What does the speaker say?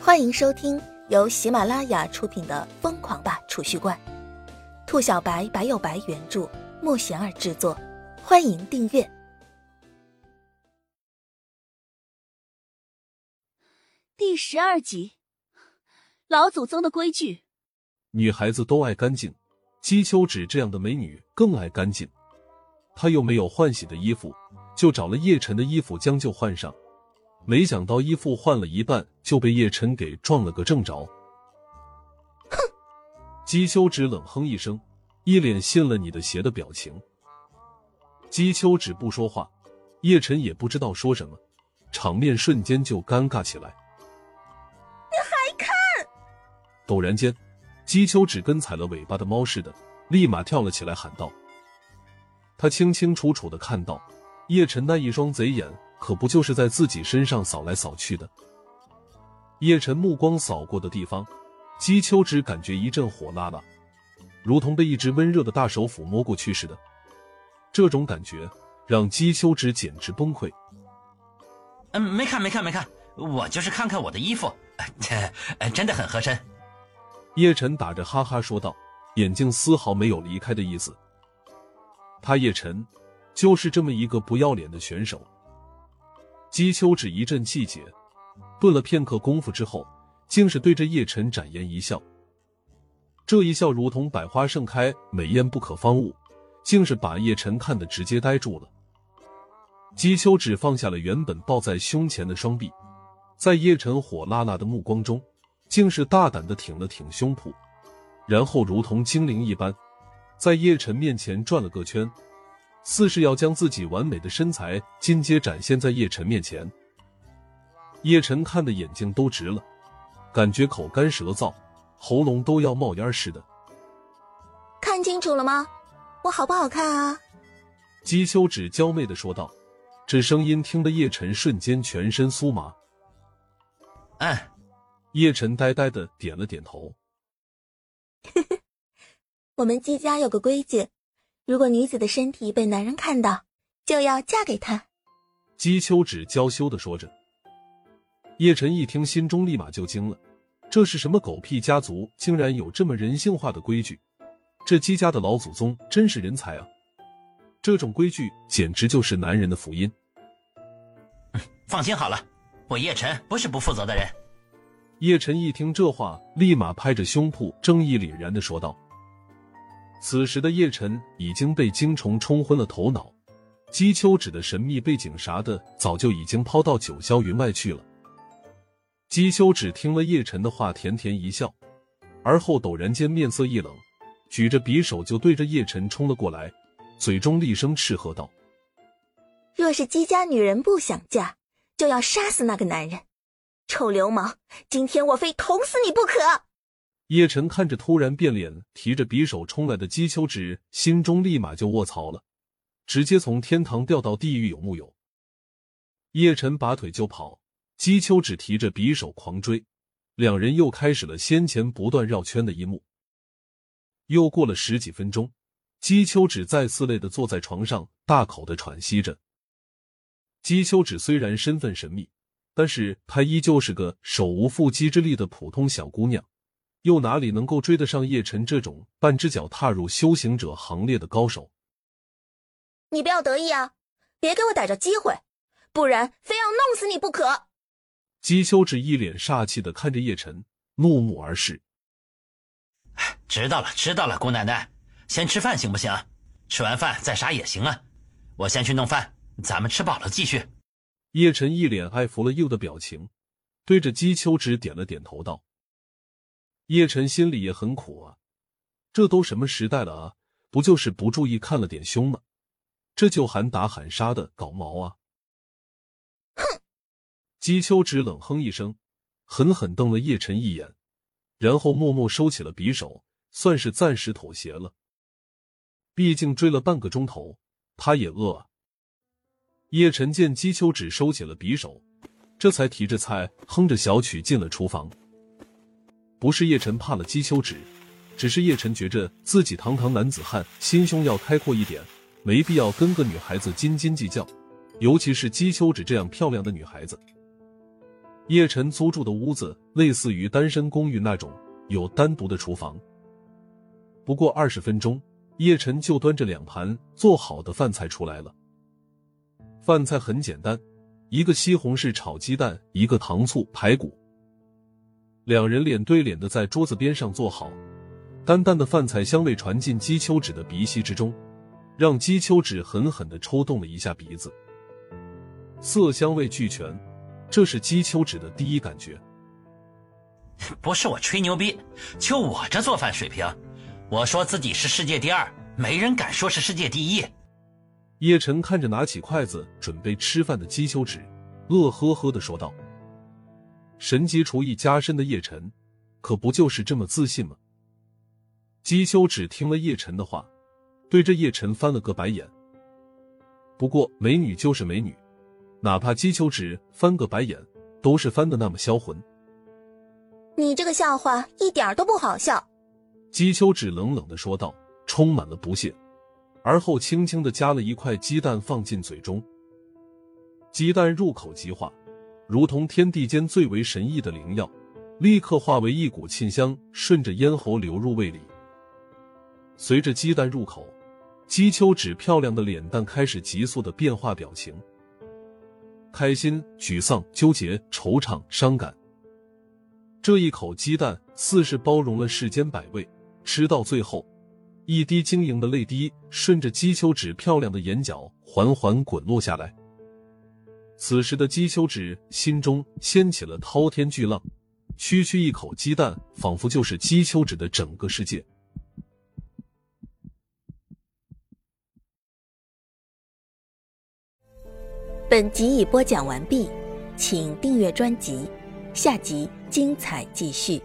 欢迎收听由喜马拉雅出品的《疯狂吧储蓄罐》，兔小白白有白原著，莫贤儿制作。欢迎订阅第十二集。老祖宗的规矩，女孩子都爱干净，姬秋芷这样的美女更爱干净。她又没有换洗的衣服，就找了叶晨的衣服将就换上。没想到衣服换了一半就被叶晨给撞了个正着。哼！姬秋芷冷哼一声，一脸信了你的邪的表情。姬秋芷不说话，叶晨也不知道说什么，场面瞬间就尴尬起来。你还看？陡然间，姬秋芷跟踩了尾巴的猫似的，立马跳了起来，喊道：“他清清楚楚的看到叶晨那一双贼眼。”可不就是在自己身上扫来扫去的？叶晨目光扫过的地方，姬秋芷感觉一阵火辣辣，如同被一只温热的大手抚摸过去似的。这种感觉让姬秋芷简直崩溃。嗯，没看，没看，没看，我就是看看我的衣服，这真的很合身。叶晨打着哈哈说道，眼睛丝毫没有离开的意思。他叶晨就是这么一个不要脸的选手。姬秋芷一阵气结，顿了片刻功夫之后，竟是对着叶晨展颜一笑。这一笑如同百花盛开，美艳不可方物，竟是把叶晨看得直接呆住了。姬秋芷放下了原本抱在胸前的双臂，在叶晨火辣辣的目光中，竟是大胆的挺了挺胸脯，然后如同精灵一般，在叶晨面前转了个圈。似是要将自己完美的身材尽皆展现在叶晨面前，叶晨看的眼睛都直了，感觉口干舌燥，喉咙都要冒烟似的。看清楚了吗？我好不好看啊？姬秋芷娇媚的说道，这声音听得叶晨瞬间全身酥麻。哎，叶晨呆呆的点了点头。我们姬家有个规矩。如果女子的身体被男人看到，就要嫁给他。姬秋芷娇羞的说着。叶晨一听，心中立马就惊了，这是什么狗屁家族，竟然有这么人性化的规矩？这姬家的老祖宗真是人才啊！这种规矩简直就是男人的福音。放心好了，我叶晨不是不负责的人。叶晨一听这话，立马拍着胸脯，正义凛然的说道。此时的叶晨已经被精虫冲昏了头脑，姬秋芷的神秘背景啥的，早就已经抛到九霄云外去了。姬秋芷听了叶晨的话，甜甜一笑，而后陡然间面色一冷，举着匕首就对着叶晨冲了过来，嘴中厉声斥喝道：“若是姬家女人不想嫁，就要杀死那个男人！臭流氓，今天我非捅死你不可！”叶晨看着突然变脸、提着匕首冲来的姬秋芷，心中立马就卧槽了，直接从天堂掉到地狱有木有？叶晨拔腿就跑，姬秋芷提着匕首狂追，两人又开始了先前不断绕圈的一幕。又过了十几分钟，姬秋芷再次累的坐在床上，大口的喘息着。姬秋芷虽然身份神秘，但是她依旧是个手无缚鸡之力的普通小姑娘。又哪里能够追得上叶晨这种半只脚踏入修行者行列的高手？你不要得意啊！别给我逮着机会，不然非要弄死你不可！姬秋芷一脸煞气的看着叶晨，怒目而视。知道了，知道了，姑奶奶，先吃饭行不行？吃完饭再杀也行啊！我先去弄饭，咱们吃饱了继续。叶晨一脸爱服了又的表情，对着姬秋芷点了点头，道。叶晨心里也很苦啊，这都什么时代了啊，不就是不注意看了点胸吗？这就喊打喊杀的搞毛啊！哼！姬秋芷冷哼一声，狠狠瞪了叶晨一眼，然后默默收起了匕首，算是暂时妥协了。毕竟追了半个钟头，他也饿啊。叶晨见姬秋芷收起了匕首，这才提着菜，哼着小曲进了厨房。不是叶晨怕了姬秋芷，只是叶晨觉着自己堂堂男子汉，心胸要开阔一点，没必要跟个女孩子斤斤计较，尤其是姬秋芷这样漂亮的女孩子。叶晨租住的屋子类似于单身公寓那种，有单独的厨房。不过二十分钟，叶晨就端着两盘做好的饭菜出来了。饭菜很简单，一个西红柿炒鸡蛋，一个糖醋排骨。两人脸对脸的在桌子边上坐好，淡淡的饭菜香味传进姬秋芷的鼻息之中，让姬秋芷狠狠的抽动了一下鼻子。色香味俱全，这是姬秋芷的第一感觉。不是我吹牛逼，就我这做饭水平，我说自己是世界第二，没人敢说是世界第一。叶晨看着拿起筷子准备吃饭的姬秋芷，乐呵呵的说道：“神级厨艺加深的叶晨，可不就是这么自信吗？”姬秋芷听了叶晨的话，对着叶晨翻了个白眼。不过美女就是美女，哪怕姬秋芷翻个白眼，都是翻的那么销魂。你这个笑话一点都不好笑。”姬秋芷冷冷的说道，充满了不屑。而后轻轻的夹了一块鸡蛋放进嘴中，鸡蛋入口即化，如同天地间最为神异的灵药，立刻化为一股沁香，顺着咽喉流入胃里。随着鸡蛋入口，姬秋芷漂亮的脸蛋开始急速的变化表情：开心、沮丧、纠结、惆怅、伤感。这一口鸡蛋似是包容了世间百味，吃到最后。一滴晶莹的泪滴顺着姬秋芷漂亮的眼角缓缓滚落下来。此时的姬秋芷心中掀起了滔天巨浪，区区一口鸡蛋，仿佛就是姬秋芷的整个世界。本集已播讲完毕，请订阅专辑，下集精彩继续。